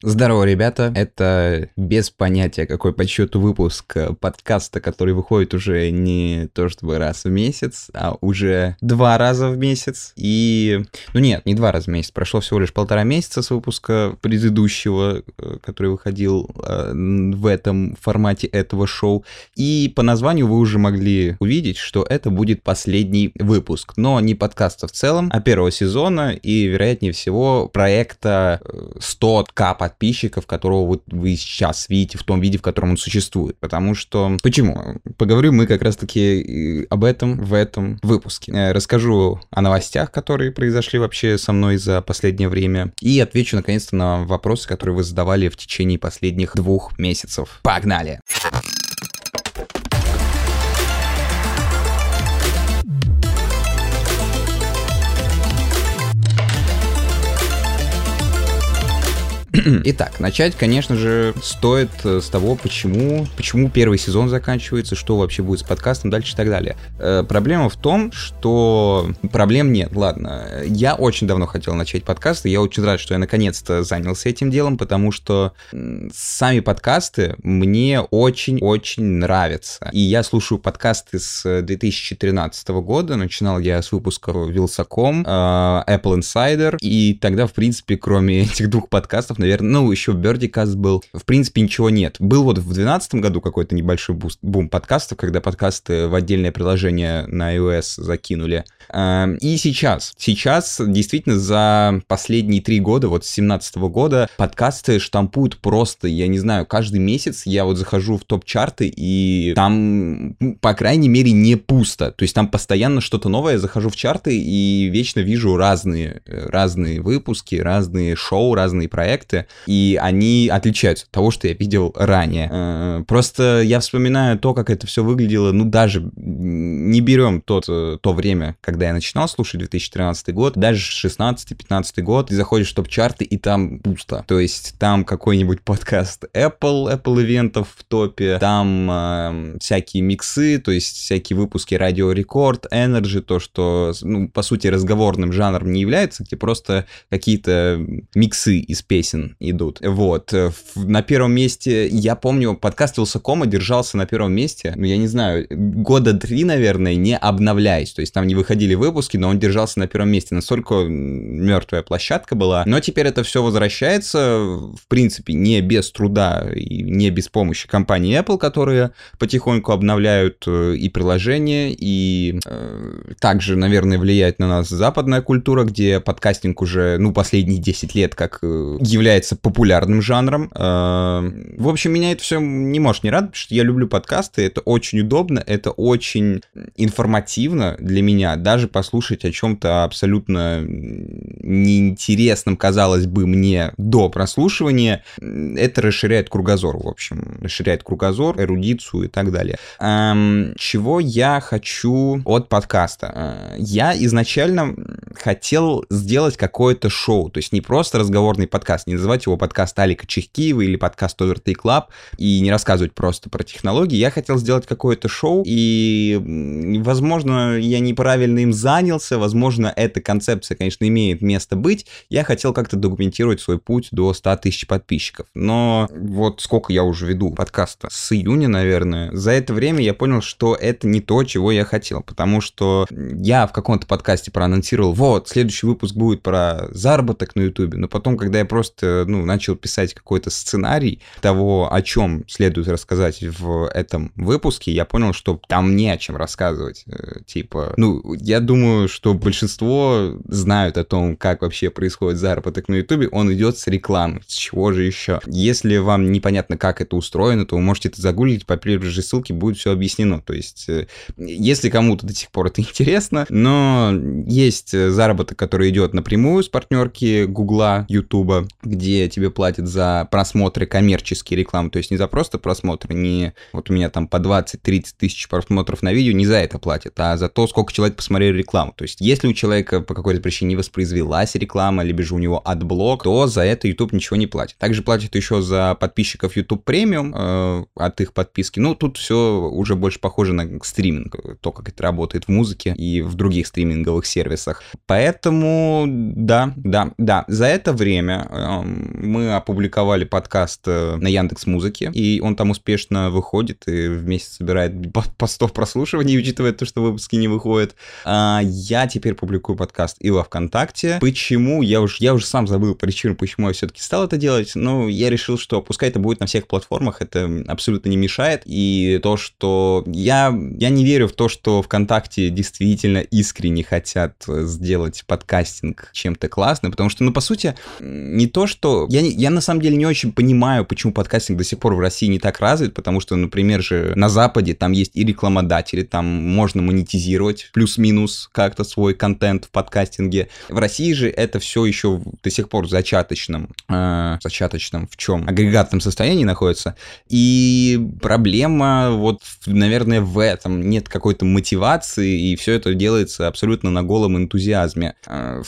Здорово, ребята. Это без понятия, какой по счету выпуск подкаста, который выходит уже не то чтобы раз в месяц, а уже два раза в месяц. И, ну нет, не два раза в месяц. Прошло всего лишь полтора месяца с выпуска предыдущего, э, который выходил э, в этом формате этого шоу. И по названию вы уже могли увидеть, что это будет последний выпуск. Но не подкаста в целом, а первого сезона и, вероятнее всего, проекта 100к подписчиков, которого вот вы сейчас видите в том виде, в котором он существует. Потому что... Почему? Поговорим мы как раз-таки об этом в этом выпуске. Э, расскажу о новостях, которые произошли вообще со мной за последнее время. И отвечу наконец-то на вопросы, которые вы задавали в течение последних двух месяцев. Погнали! Погнали! Итак, начать, конечно же, стоит э, с того, почему, почему первый сезон заканчивается, что вообще будет с подкастом дальше и так далее. Э, проблема в том, что проблем нет. Ладно, я очень давно хотел начать подкасты, я очень рад, что я наконец-то занялся этим делом, потому что сами подкасты мне очень-очень нравятся. И я слушаю подкасты с 2013 года, начинал я с выпуска Wylsacom, э, Apple Insider, и тогда, в принципе, кроме этих двух подкастов, наверное, ну, еще Бердикаст был. В принципе, ничего нет. Был вот в 2012 году какой-то небольшой буст, бум подкастов, когда подкасты в отдельное приложение на iOS закинули. Эм, и сейчас. Сейчас действительно за последние три года, вот с 2017 года, подкасты штампуют просто, я не знаю, каждый месяц я вот захожу в топ-чарты, и там, по крайней мере, не пусто. То есть там постоянно что-то новое, я захожу в чарты и вечно вижу разные, э, разные выпуски, разные шоу, разные проекты, проекты, и они отличаются от того, что я видел ранее. Э, просто я вспоминаю то, как это все выглядело, ну, даже не берем тот, э, то время, когда я начинал слушать 2013 год, даже 16-15 год, ты заходишь в топ-чарты, и там пусто. То есть там какой-нибудь подкаст Apple, Apple ивентов в топе, там э, всякие миксы, то есть всякие выпуски радио рекорд, Energy, то, что, ну, по сути, разговорным жанром не является, где просто какие-то миксы из песен идут. Вот. Э, на первом месте, я помню, подкаст Вилсакома держался на первом месте, ну, я не знаю, года три, наверное, не обновляясь. То есть там не выходили выпуски, но он держался на первом месте. Настолько мертвая площадка была. Но теперь это все возвращается, в принципе, не без труда и не без помощи компании Apple, которые потихоньку обновляют э, и приложения, и э, также, наверное, влияет на нас западная культура, где подкастинг уже, ну, последние 10 лет как э, является является популярным жанром. Э, в общем, меня это все не может не радовать, потому что я люблю подкасты, это очень удобно, это очень информативно для меня, даже послушать о чем-то абсолютно неинтересном, казалось бы, мне до прослушивания, это расширяет кругозор, в общем, расширяет кругозор, эрудицию и так далее. Эм, чего я хочу от подкаста? Э, я изначально хотел сделать какое-то шоу, то есть не просто разговорный подкаст, не называть его подкаст Алика Чехкиева или подкаст Overtake Club и не рассказывать просто про технологии. Я хотел сделать какое-то шоу, и, возможно, я неправильно им занялся, возможно, эта концепция, конечно, имеет место быть. Я хотел как-то документировать свой путь до 100 тысяч подписчиков. Но вот сколько я уже веду подкаста? С июня, наверное. За это время я понял, что это не то, чего я хотел, потому что я в каком-то подкасте проанонсировал, вот, следующий выпуск будет про заработок на ютубе, но потом, когда я просто ну, начал писать какой-то сценарий того, о чем следует рассказать в этом выпуске, я понял, что там не о чем рассказывать. Э, типа, ну, я думаю, что большинство знают о том, как вообще происходит заработок на Ютубе, он идет с рекламы. С чего же еще? Если вам непонятно, как это устроено, то вы можете это загуглить, по первой же ссылке будет все объяснено. То есть, э, если кому-то до сих пор это интересно, но есть заработок, который идет напрямую с партнерки Гугла, Ютуба, где где тебе платят за просмотры коммерческие рекламы, то есть не за просто просмотры, не вот у меня там по 20-30 тысяч просмотров на видео, не за это платят, а за то, сколько человек посмотрели рекламу. То есть если у человека по какой-то причине не воспроизвелась реклама, либо же у него адблок, то за это YouTube ничего не платит. Также платит еще за подписчиков YouTube премиум э, от их подписки. Ну, тут все уже больше похоже на стриминг, то, как это работает в музыке и в других стриминговых сервисах. Поэтому, да, да, да, за это время мы опубликовали подкаст э, на Яндекс Музыке, и он там успешно выходит и в месяц собирает по, по 100 прослушиваний, учитывая то, что выпуски не выходят. А я теперь публикую подкаст и во ВКонтакте. Почему? Я уже, я уже сам забыл причину, почему я все-таки стал это делать. Но я решил, что пускай это будет на всех платформах, это абсолютно не мешает. И то, что я, я не верю в то, что ВКонтакте действительно искренне хотят сделать подкастинг чем-то классным, потому что, ну, по сути, не то, что... Я, не, я на самом деле не очень понимаю, почему подкастинг до сих пор в России не так развит, потому что, например же, на Западе там есть и рекламодатели, там можно монетизировать плюс-минус как-то свой контент в подкастинге. В России же это все еще до сих пор в зачаточном, э, зачаточном в чем? Агрегатном состоянии находится. И проблема вот, наверное, в этом. Нет какой-то мотивации, и все это делается абсолютно на голом энтузиазме. Э,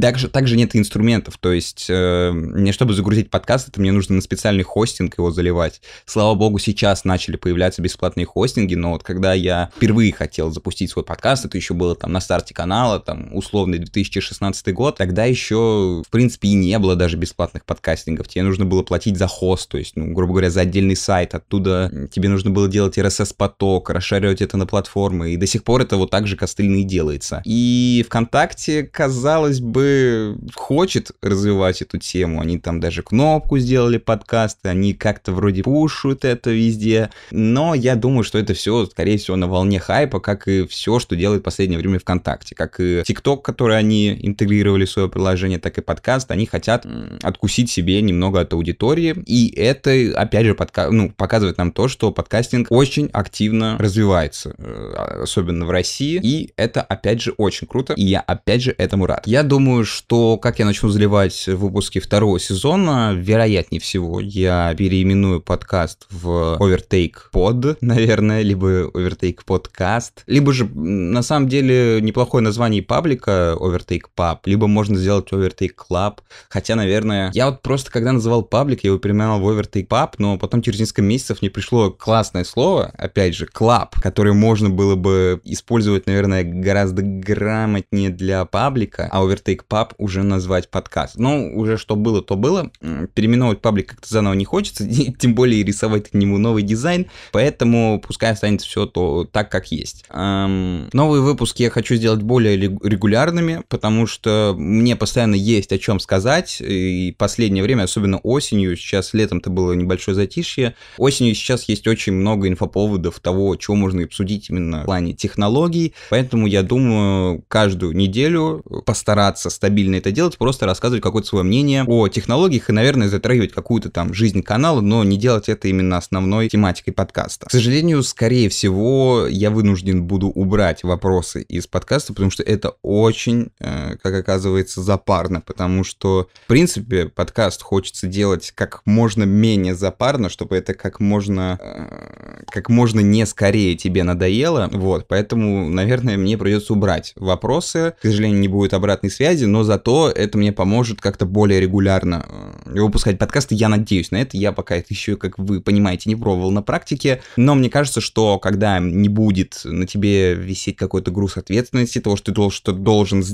также, также нет инструментов, то есть э, мне, чтобы загрузить подкаст, это мне нужно на специальный хостинг его заливать. Слава богу, сейчас начали появляться бесплатные хостинги, но вот когда я впервые хотел запустить свой подкаст, это еще было там на старте канала, там условный 2016 год, тогда еще, в принципе, и не было даже бесплатных подкастингов. Тебе нужно было платить за хост, то есть, ну, грубо говоря, за отдельный сайт, оттуда тебе нужно было делать RSS-поток, расшаривать это на платформы, и до сих пор это вот так же костыльно и делается. И ВКонтакте, казалось бы, хочет развивать эту тему. Они там даже кнопку сделали подкасты, они как-то вроде пушут это везде. Но я думаю, что это все, скорее всего, на волне хайпа, как и все, что делает в последнее время ВКонтакте. Как и ТикТок, который они интегрировали в свое приложение, так и подкаст. Они хотят откусить себе немного от аудитории. И это, опять же, подка... ну, показывает нам то, что подкастинг очень активно развивается, э, особенно в России. И это, опять же, очень круто. И я, опять же, этому рад. Я думаю, что как я начну заливать выпуски второго сезона, вероятнее всего, я переименую подкаст в Overtake Pod, наверное, либо Overtake Podcast, либо же, на самом деле, неплохое название паблика Overtake Pub, либо можно сделать Overtake Club, хотя, наверное, я вот просто, когда называл паблик, я его переименовал в Overtake Pub, но потом через несколько месяцев мне пришло классное слово, опять же, Club, которое можно было бы использовать, наверное, гораздо грамотнее для паблика, а Overtake Pub уже назвать подкаст. Ну, уже что было, то было. Переименовывать паблик как-то заново не хочется, тем более рисовать к нему новый дизайн, поэтому пускай останется все то так, как есть. Эм, новые выпуски я хочу сделать более регулярными, потому что мне постоянно есть о чем сказать, и последнее время, особенно осенью, сейчас летом-то было небольшое затишье, осенью сейчас есть очень много инфоповодов того, чего можно обсудить именно в плане технологий, поэтому я думаю, каждую неделю постараться стабильно это делать, просто рассказывать какое-то свое мнение о технологиях и, наверное, затрагивать какую-то там жизнь канала, но не делать это именно основной тематикой подкаста. К сожалению, скорее всего, я вынужден буду убрать вопросы из подкаста, потому что это очень, э, как оказывается, запарно, потому что, в принципе, подкаст хочется делать как можно менее запарно, чтобы это как можно, э, как можно не скорее тебе надоело, вот, поэтому, наверное, мне придется убрать вопросы, к сожалению, не будет обратной связи, но зато это мне поможет как-то более регулярно э, выпускать подкасты. Я надеюсь на это. Я пока это еще, как вы понимаете, не пробовал на практике. Но мне кажется, что когда не будет на тебе висеть какой-то груз ответственности, того, что ты должен, что должен...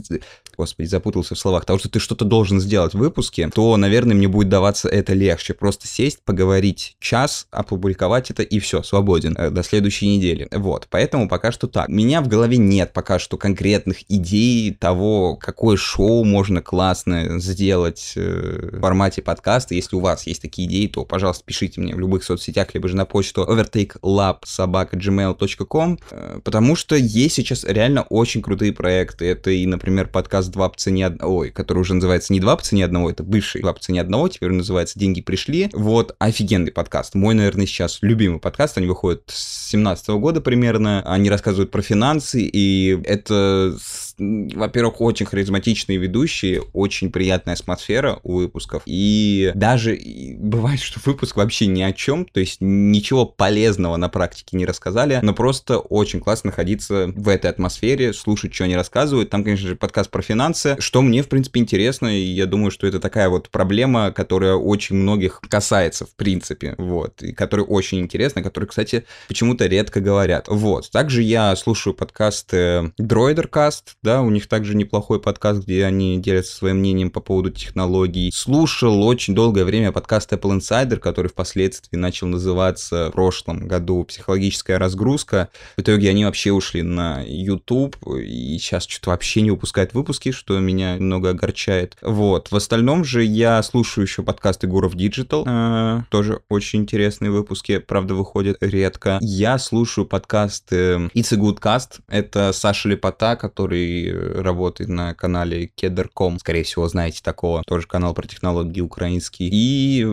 Господи, запутался в словах. Того, что ты что-то должен сделать в выпуске, то, наверное, мне будет даваться это легче. Просто сесть, поговорить час, опубликовать это и все, свободен э, до следующей недели. Вот, поэтому пока что так. У меня в голове нет пока что конкретных идей того, какое шоу можно классно сделать э, в формате подкаста. Если у вас есть такие идеи, то, пожалуйста, пишите мне в любых соцсетях, либо же на почту overtakelab.gmail.com, э, потому что есть сейчас реально очень крутые проекты. Это и, например, подкаст «Два по цене одного», который уже называется не «Два по цене одного», это бывший «Два по цене одного», теперь называется «Деньги пришли». Вот, офигенный подкаст. Мой, наверное, сейчас любимый подкаст. Они выходят с 17 года примерно. Они рассказывают про финансы, и это, во-первых, очень харизматичные ведущие, очень приятная атмосфера у выпусков. И даже бывает, что выпуск вообще ни о чем, то есть ничего полезного на практике не рассказали, но просто очень классно находиться в этой атмосфере, слушать, что они рассказывают. Там, конечно же, подкаст про финансы, что мне, в принципе, интересно, и я думаю, что это такая вот проблема, которая очень многих касается, в принципе, вот, и которая очень интересна, которая, кстати, почему-то редко говорят. Вот. Также я слушаю подкасты Droidercast, да, у них также неплохой подкаст, где они делятся своим мнением по поводу технологий. Слушал очень долгое время подкаст Apple Insider, который впоследствии начал называться в прошлом году «Психологическая разгрузка». В итоге они вообще ушли на YouTube, и сейчас что-то вообще не выпускают выпуски, что меня немного огорчает. Вот. В остальном же я слушаю еще подкасты Гуров Digital, э, тоже очень интересные выпуски, правда, выходят редко. Я слушаю подкасты It's a Good Cast, это Саша Лепота, который работает на канале Keder.com, скорее всего, знаете такого, тоже канал про технологии украинский. И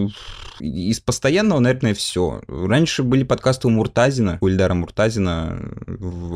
из постоянного, наверное, все. Раньше были подкасты у Муртазина, у Ильдара Муртазина,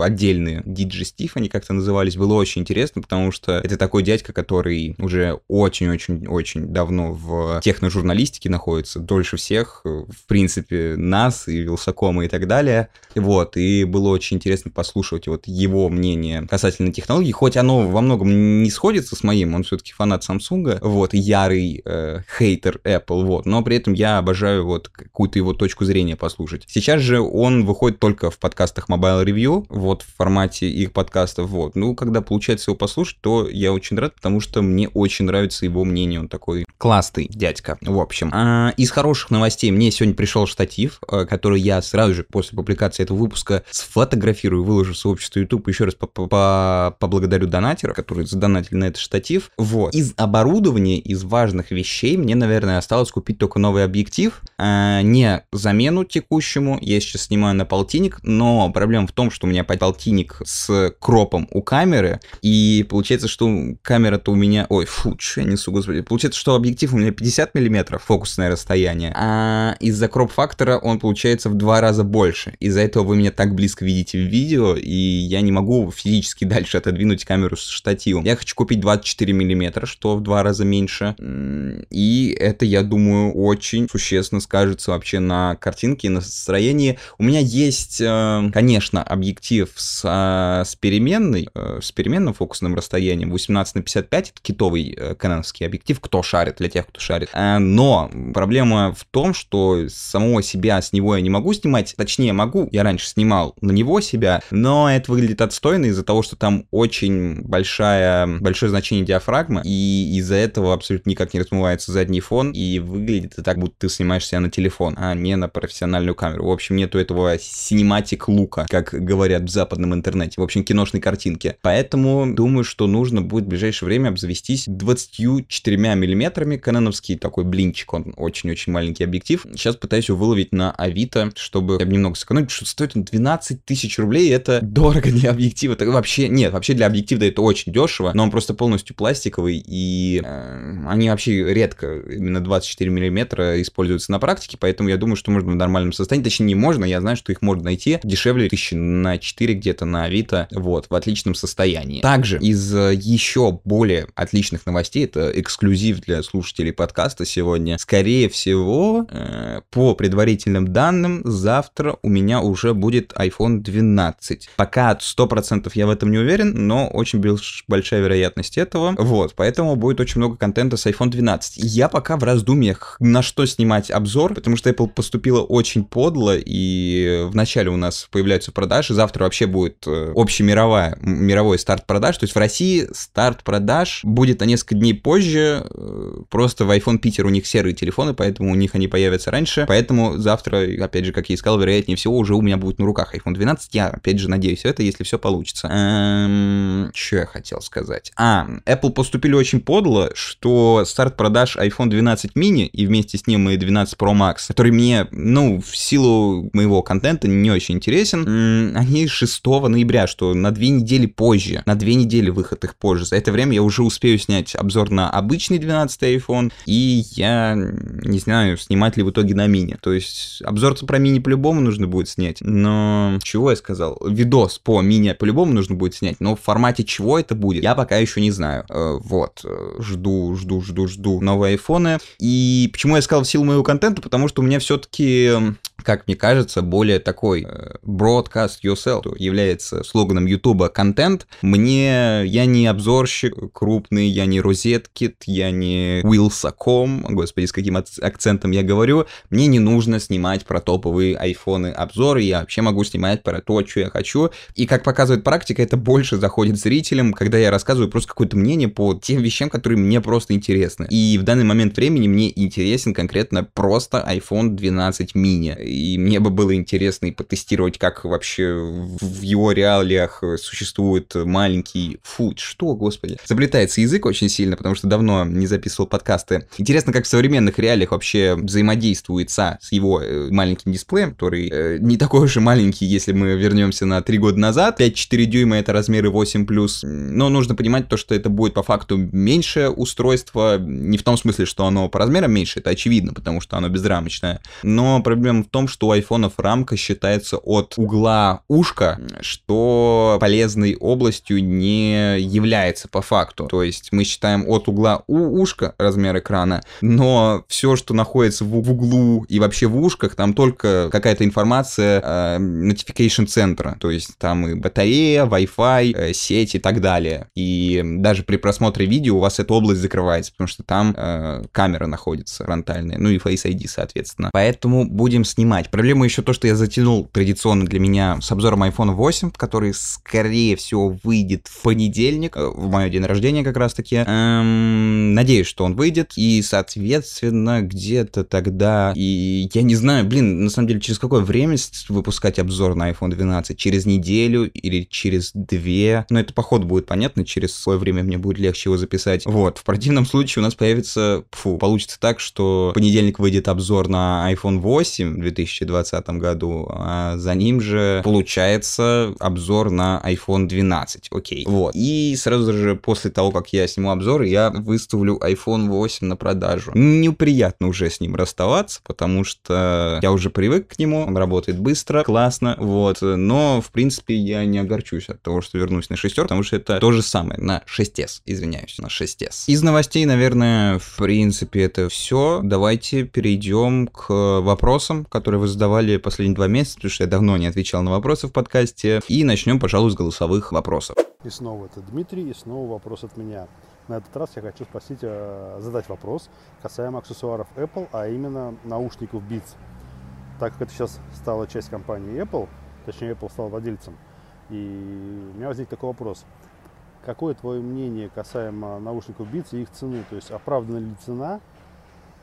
отдельные, Диджестив они как-то назывались, было очень интересно, потому что это такой дядька, который уже очень-очень-очень давно в техножурналистике находится, дольше всех, в принципе, нас и Вилсакома и так далее. Вот, и было очень интересно послушать вот его мнение касательно технологий, хоть оно во многом не сходится с моим, он все-таки фанат Samsung, вот, ярый э, хейтер Apple, вот, но при этом я обожаю вот какую-то его точку зрения послушать. Сейчас же он выходит только в подкастах Mobile Review, вот, в формате их подкастов, вот. Ну, когда получается его послушать, то я очень рад, потому что мне очень нравится его мнение, он такой классный дядька, в общем. А, из хороших новостей мне сегодня пришел штатив, э, который я сразу же после публикации этого выпуска сфотографирую, выложу в сообщество YouTube, еще раз поблагодарю донатера, который задонатили на этот штатив. Вот. Из оборудования, из важных вещей мне, наверное, осталось купить только новый объектив, а, не замену текущему, я сейчас снимаю на полтинник, но проблема в том, что у меня полтинник с кропом у камеры, и получается, что камера-то у меня... Ой, фу, что я несу, господи. Получается, что объектив у меня 50 миллиметров фокусное расстояние, а из-за кроп-фактора он получается в два раза больше. Из-за этого вы меня так близко видите в видео, и я не могу физически дальше отодвинуть камеру с штативом. Я хочу купить 24 миллиметра, что в два раза меньше. И это, я думаю, очень существенно скажется вообще на картинке на настроении. У меня есть, э, конечно, объектив с, э, с переменной, э, с переменным фокусным расстоянием 18 на 55, это китовый канонский объектив, кто шарит, для тех, кто шарит. Но проблема в том, что самого себя с него я не могу снимать, точнее могу, я раньше снимал на него себя, но это выглядит отстойно из-за того, что там очень большая, большое значение диафрагмы, и из-за этого абсолютно никак не размывается задний фон, и выглядит это так, будто ты снимаешь себя на телефон, а не на профессиональную камеру. В общем, нету этого синематик лука, как говорят в западном интернете, в общем, киношной картинки. Поэтому думаю, что нужно будет в ближайшее время обзавестись 24 миллиметрами каноновский такой блинчик, он очень-очень маленький объектив. Сейчас пытаюсь его выловить на Авито, чтобы немного сэкономить, что стоит он 12 тысяч рублей, это дорого для объектива. Это вообще, нет, вообще для объектива это очень дешево, но он просто полностью пластиковый, и э, они вообще редко, именно 24 миллиметра используются на практике, поэтому я думаю, что можно в нормальном состоянии, точнее не можно, я знаю, что их можно найти дешевле тысячи на 4 где-то на Авито, вот, в отличном состоянии. Также из э, еще более отличных новостей, это эксклюзив для слушателей подкаста сегодня, скорее всего, э, по предварительным данным, завтра у меня уже будет iPhone 12. Пока 100% я в этом не уверен, но очень большая вероятность этого. Вот, поэтому будет очень много контента с iPhone 12. Я пока в раздумьях, на что снимать обзор, потому что Apple поступила очень подло, и вначале у нас появляются продажи, завтра вообще будет э, общемировая, мировой старт продаж, то есть в России старт продаж будет на несколько дней позже, э, просто в iPhone Питер у них серые телефоны, поэтому у них они появятся раньше, поэтому завтра, опять же, как я и сказал, вероятнее всего уже у меня будет на руках iPhone 12, я, опять же, надеюсь это, если все получится. Эм, что я хотел сказать? А, Apple поступили очень подло, что старт продаж iPhone 12 mini и вместе с ним и 12 Pro Max, который мне, ну, в силу моего контента не очень интересен, они 6 ноября, что на две недели позже, на две недели выход их позже. За это время я уже успею снять обзор на обычный 12 iPhone, и я не знаю, снимать ли в итоге на мини. То есть обзор про мини по-любому нужно будет снять, но чего я сказал? Видос по мини по-любому нужно будет снять, но в формате чего это будет, я пока еще не знаю. Э, вот, э, жду, жду, жду, жду новые айфоны. И почему я сказал в силу моего контента? Потому что у меня все-таки как мне кажется, более такой э, broadcast yourself, является слоганом Ютуба контент. Мне, я не обзорщик крупный, я не розеткит, я не Wilsacom, господи, с каким акцентом я говорю, мне не нужно снимать про топовые айфоны обзоры, я вообще могу снимать про то, что я хочу. И как показывает практика, это больше заходит зрителям, когда я рассказываю просто какое-то мнение по тем вещам, которые мне просто интересны. И в данный момент времени мне интересен конкретно просто iPhone 12 mini. И мне бы было интересно и потестировать, как вообще в его реалиях существует маленький... Фу, что, господи? Заплетается язык очень сильно, потому что давно не записывал подкасты. Интересно, как в современных реалиях вообще взаимодействует с его э, маленьким дисплеем, который э, не такой уж и маленький, если мы вернемся на 3 года назад. 5-4 дюйма это размеры 8+, но нужно понимать то, что это будет по факту меньшее устройство, не в том смысле, что оно по размерам меньше, это очевидно, потому что оно безрамочное, но проблема в том, что у айфонов рамка считается от угла ушка, что полезной областью не является по факту. То есть мы считаем от угла у ушка размер экрана, но все, что находится в углу и вообще в ушках, там только какая-то информация э, notification центра, то есть там и батарея, Wi-Fi, э, сеть и так далее. И даже при просмотре видео у вас эта область закрывается, потому что там э, камера находится фронтальная, ну и Face ID, соответственно. Поэтому будем снимать. Проблема еще то, что я затянул традиционно для меня с обзором iPhone 8, который, скорее всего, выйдет в понедельник, э, в мое день рождения как раз-таки. Эм, надеюсь, что он выйдет, и, соответственно, где-то тогда, и я не знаю, блин, на самом деле, через какое время выпускать обзор на iPhone 12? Через неделю или через две? Но это по ходу будет понятно, через свое время мне будет легче его записать. Вот, в противном случае у нас появится, фу, получится так, что в понедельник выйдет обзор на iPhone 8 в 2020 году, а за ним же получается обзор на iPhone 12, окей. Вот, и сразу же после того, как я сниму обзор, я выставлю iPhone 8 на продажу. Неприятно уже с ним расставаться, потому что я уже привык к нему, он работает быстро, классно, вот, но, в принципе, я не огорчусь от того, что вернусь на шестерку, потому что это то же самое, на 6s, извиняюсь, на 6s. Из новостей, наверное, в принципе, это все. Давайте перейдем к вопросам, которые вы задавали последние два месяца, потому что я давно не отвечал на вопросы в подкасте, и начнем, пожалуй, с голосовых вопросов. И снова это Дмитрий, и снова вопрос от меня. На этот раз я хочу спросить, э, задать вопрос касаемо аксессуаров Apple, а именно наушников Beats так как это сейчас стала часть компании Apple, точнее Apple стал владельцем, и у меня возник такой вопрос. Какое твое мнение касаемо наушников Beats и их цены? То есть оправдана ли цена,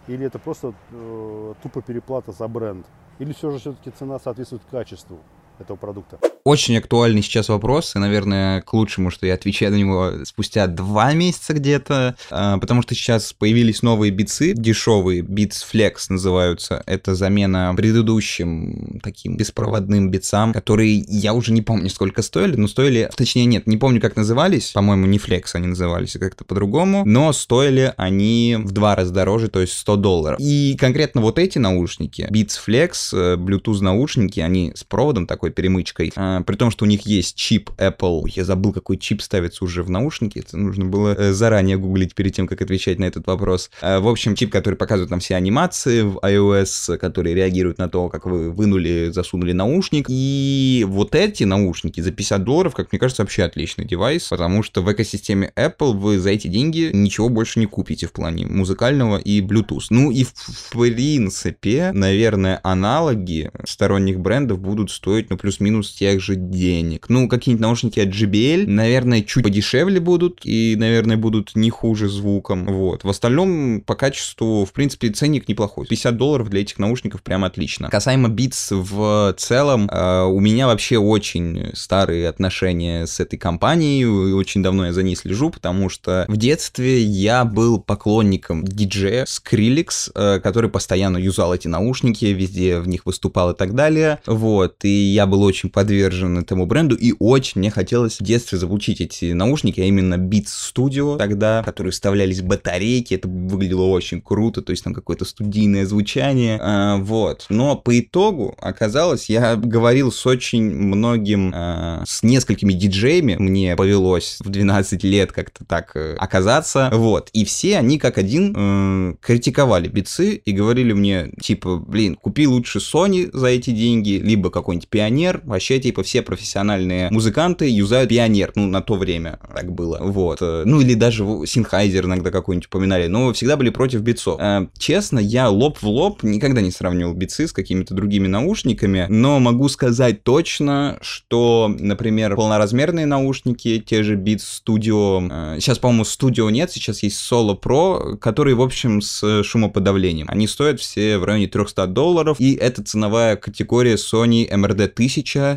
или это просто э, тупо переплата за бренд? Или все же все-таки цена соответствует качеству этого продукта? Очень актуальный сейчас вопрос, и, наверное, к лучшему, что я отвечаю на него спустя два месяца где-то, а, потому что сейчас появились новые битсы, дешевые, Beats Flex называются. Это замена предыдущим таким беспроводным битсам, которые я уже не помню, сколько стоили, но стоили, точнее, нет, не помню, как назывались, по-моему, не Flex они назывались, а как-то по-другому, но стоили они в два раза дороже, то есть 100 долларов. И конкретно вот эти наушники, Beats Flex, э, Bluetooth наушники, они с проводом такой перемычкой, а, при том, что у них есть чип Apple. Я забыл, какой чип ставится уже в наушники. Это нужно было э, заранее гуглить перед тем, как отвечать на этот вопрос. А, в общем, чип, который показывает нам все анимации в iOS, которые реагируют на то, как вы вынули, засунули наушник. И вот эти наушники за 50 долларов, как мне кажется, вообще отличный девайс, потому что в экосистеме Apple вы за эти деньги ничего больше не купите в плане музыкального и Bluetooth. Ну и в принципе, наверное, аналоги сторонних брендов будут стоить, ну, плюс-минус тех же денег. Ну, какие-нибудь наушники от JBL, наверное, чуть подешевле будут и, наверное, будут не хуже звуком. Вот. В остальном, по качеству, в принципе, ценник неплохой. 50 долларов для этих наушников прям отлично. Касаемо Beats в целом, э, у меня вообще очень старые отношения с этой компанией. Очень давно я за ней слежу, потому что в детстве я был поклонником диджея Skrillex, э, который постоянно юзал эти наушники, везде в них выступал и так далее. Вот. И я был очень подвержен этому бренду, и очень мне хотелось в детстве заполучить эти наушники, а именно Beats Studio тогда, в которые вставлялись батарейки, это выглядело очень круто, то есть там какое-то студийное звучание, а, вот. Но по итогу оказалось, я говорил с очень многим, а, с несколькими диджеями, мне повелось в 12 лет как-то так э, оказаться, вот. И все они как один э, критиковали бицы и говорили мне, типа, блин, купи лучше Sony за эти деньги, либо какой-нибудь Пионер, вообще, типа, все профессиональные музыканты юзают Пионер, ну, на то время так было, вот. Э, ну, или даже Sennheiser иногда какой-нибудь упоминали, но всегда были против битцов. Э, честно, я лоб в лоб никогда не сравнивал бицы с какими-то другими наушниками, но могу сказать точно, что, например, полноразмерные наушники, те же Beats Studio, э, сейчас, по-моему, Studio нет, сейчас есть Solo Pro, которые, в общем, с шумоподавлением. Они стоят все в районе 300 долларов, и это ценовая категория Sony MRD 1000,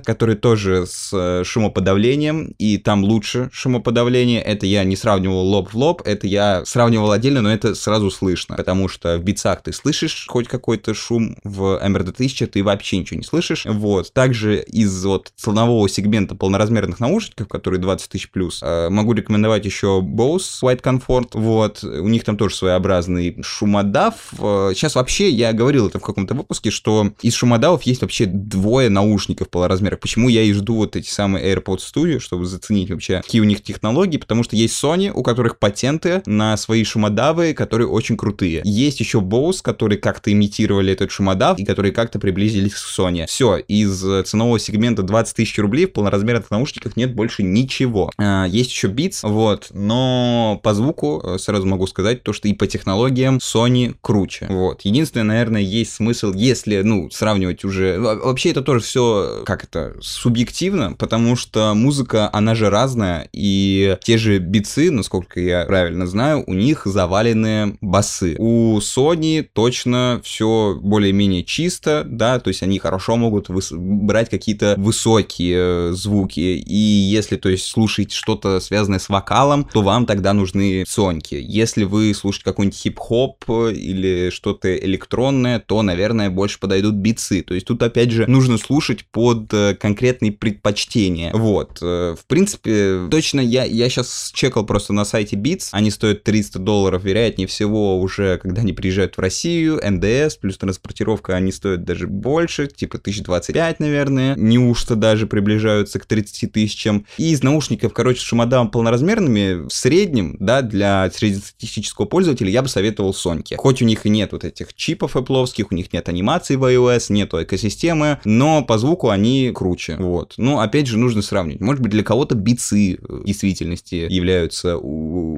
который тоже с э, шумоподавлением, и там лучше шумоподавление. Это я не сравнивал лоб в лоб, это я сравнивал отдельно, но это сразу слышно, потому что в битсах ты слышишь хоть какой-то шум, в MRD 1000 ты вообще ничего не слышишь. Вот. Также из вот ценового сегмента полноразмерных наушников, которые 20 тысяч плюс, э, могу рекомендовать еще Bose White Comfort. Вот. У них там тоже своеобразный шумодав. Э, сейчас вообще, я говорил это в каком-то выпуске, что из шумодавов есть вообще двое наушников полноразмерных. Почему я и жду вот эти самые AirPods Studio, чтобы заценить вообще, какие у них технологии, потому что есть Sony, у которых патенты на свои шумодавы, которые очень крутые. Есть еще Bose, которые как-то имитировали этот шумодав и которые как-то приблизились к Sony. Все, из ценового сегмента 20 тысяч рублей в полноразмерных наушниках нет больше ничего. А, есть еще Beats, вот, но по звуку э, сразу могу сказать то, что и по технологиям Sony круче. Вот. Единственное, наверное, есть смысл, если, ну, сравнивать уже... Вообще это тоже все, как это, субъективно, потому что музыка, она же разная, и те же бицы, насколько я правильно знаю, у них завалены басы. У Sony точно все более-менее чисто, да, то есть они хорошо могут брать какие-то высокие э, звуки, и если, то есть, слушать что-то связанное с вокалом, то вам тогда нужны соньки. Если вы слушаете какой-нибудь хип-хоп э, или что-то электронное, то, наверное, больше подойдут бицы. То есть тут, опять же, нужно слушать под э, конкретные предпочтения. Вот. В принципе, точно я, я сейчас чекал просто на сайте Beats, они стоят 300 долларов, вероятнее всего, уже когда они приезжают в Россию, НДС, плюс транспортировка, они стоят даже больше, типа 1025, наверное, неужто даже приближаются к 30 тысячам. И из наушников, короче, с шумодавом полноразмерными, в среднем, да, для среднестатистического пользователя я бы советовал Соньки. Хоть у них и нет вот этих чипов Apple, у них нет анимации в iOS, нету экосистемы, но по звуку они круче, вот. Ну, опять же, нужно сравнивать. Может быть, для кого-то бицы в действительности являются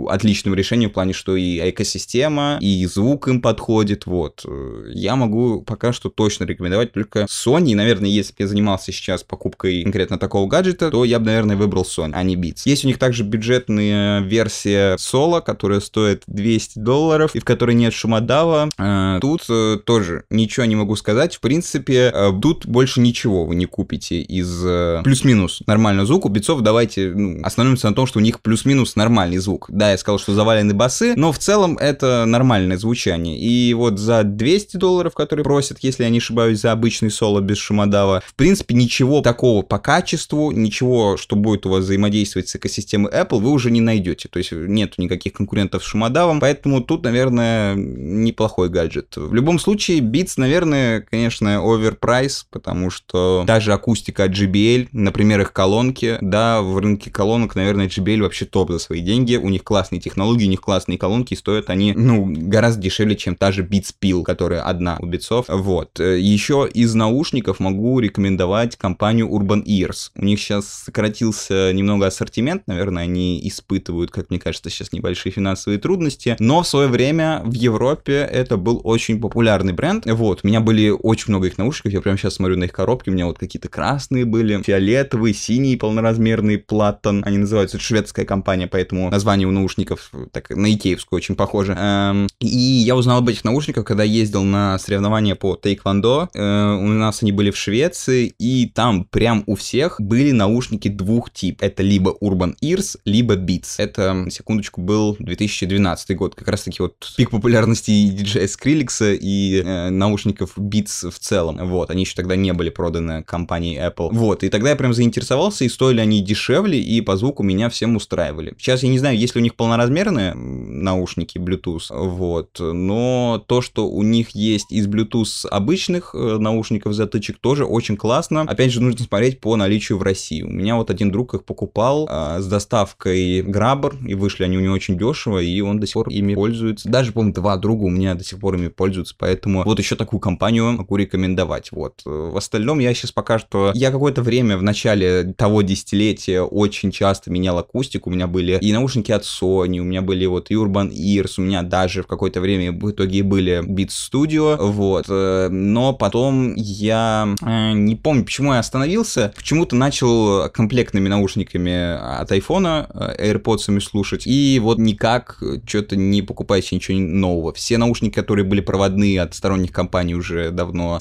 отличным решением в плане, что и экосистема, и звук им подходит, вот. Я могу пока что точно рекомендовать только Sony, и, наверное, если бы я занимался сейчас покупкой конкретно такого гаджета, то я бы, наверное, выбрал Sony, а не Beats. Есть у них также бюджетная версия Solo, которая стоит 200 долларов, и в которой нет шумодава. А, тут э, тоже ничего не могу сказать. В принципе, э, тут больше ничего вы не купите из э, плюс-минус нормального звука. У битцов давайте ну, остановимся на том, что у них плюс-минус нормальный звук. Да, я сказал, что завалены басы, но в целом это нормальное звучание. И вот за 200 долларов, которые просят, если я не ошибаюсь, за обычный соло без шумодава, в принципе, ничего такого по качеству, ничего, что будет у вас взаимодействовать с экосистемой Apple, вы уже не найдете. То есть нет никаких конкурентов с шумодавом, поэтому тут, наверное, неплохой гаджет. В любом случае, Beats, наверное, конечно, оверпрайс, потому что даже акустика от JBL, например, их колонки, да, в рынке колонок, наверное, JBL вообще топ за свои деньги, у них классные технологии, у них классные колонки, и стоят они, ну, гораздо дешевле, чем та же Beats Pill, которая одна у битцов. Вот. Еще из наушников могу рекомендовать компанию Urban Ears. У них сейчас сократился немного ассортимент, наверное, они испытывают, как мне кажется, сейчас небольшие финансовые трудности, но в свое время в Европе это был очень популярный бренд. Вот, у меня были очень много их наушников, я прямо сейчас смотрю на их коробки, у меня вот какие-то красные были, фиолетовые, синие полноразмерные, Platon, они называются, это шведская компания, поэтому название у наушников так на икеевскую очень похоже. Эм, и я узнал об этих наушниках, когда ездил на соревнования по тейквондо, э, у нас они были в Швеции, и там прям у всех были наушники двух типов. Это либо Urban Ears, либо Beats. Это, секундочку, был 2012 год, как раз таки вот пик популярности DJI Skrillex и э, наушников Beats в целом. Вот, они еще тогда не были проданы компанией Apple. Вот, и тогда я прям заинтересовался, и стоили они дешевле, и по звуку меня всем устраивали. Сейчас я не знаю, есть ли у них полноразмерные наушники Bluetooth, вот, но то, что у них есть из Bluetooth обычных э, наушников затычек, тоже очень классно. Опять же, нужно смотреть по наличию в России. У меня вот один друг их покупал а, с доставкой Grabber, и вышли они у него очень дешево, и он до сих пор ими пользуется. Даже, по-моему, два друга у меня до сих пор ими пользуются, поэтому вот еще такую компанию могу рекомендовать. Вот. В остальном я сейчас пока что... Я какое-то время в начале того десятилетия очень часто менял акустику. У меня были и наушники от Sony, у меня были вот и Urban Ears, у меня даже в какое-то время в итоге были Beats Studio, вот. Э, но потом я э, не помню, почему я остановился. Почему-то начал комплектными наушниками от iPhone, э, AirPods слушать, и вот никак что-то не покупайте ничего нового. Все наушники, которые были проводные от сторонних компаний уже давно